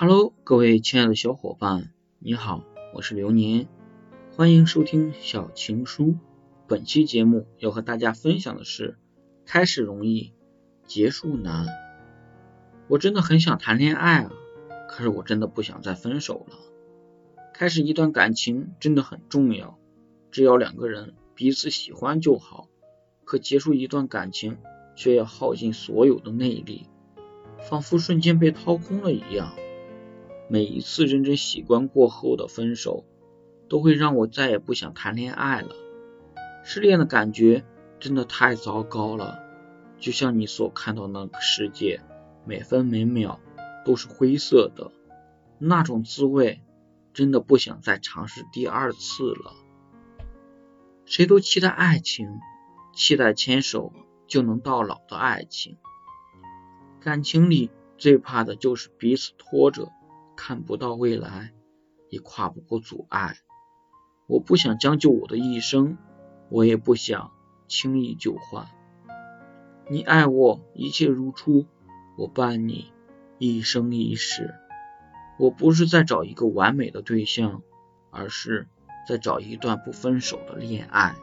Hello，各位亲爱的小伙伴，你好，我是流年，欢迎收听小情书。本期节目要和大家分享的是：开始容易，结束难。我真的很想谈恋爱啊，可是我真的不想再分手了。开始一段感情真的很重要，只要两个人彼此喜欢就好。可结束一段感情，却要耗尽所有的内力，仿佛瞬间被掏空了一样。每一次认真习惯过后的分手，都会让我再也不想谈恋爱了。失恋的感觉真的太糟糕了，就像你所看到那个世界，每分每秒都是灰色的，那种滋味真的不想再尝试第二次了。谁都期待爱情，期待牵手就能到老的爱情。感情里最怕的就是彼此拖着。看不到未来，也跨不过阻碍。我不想将就我的一生，我也不想轻易就换。你爱我，一切如初，我伴你一生一世。我不是在找一个完美的对象，而是在找一段不分手的恋爱。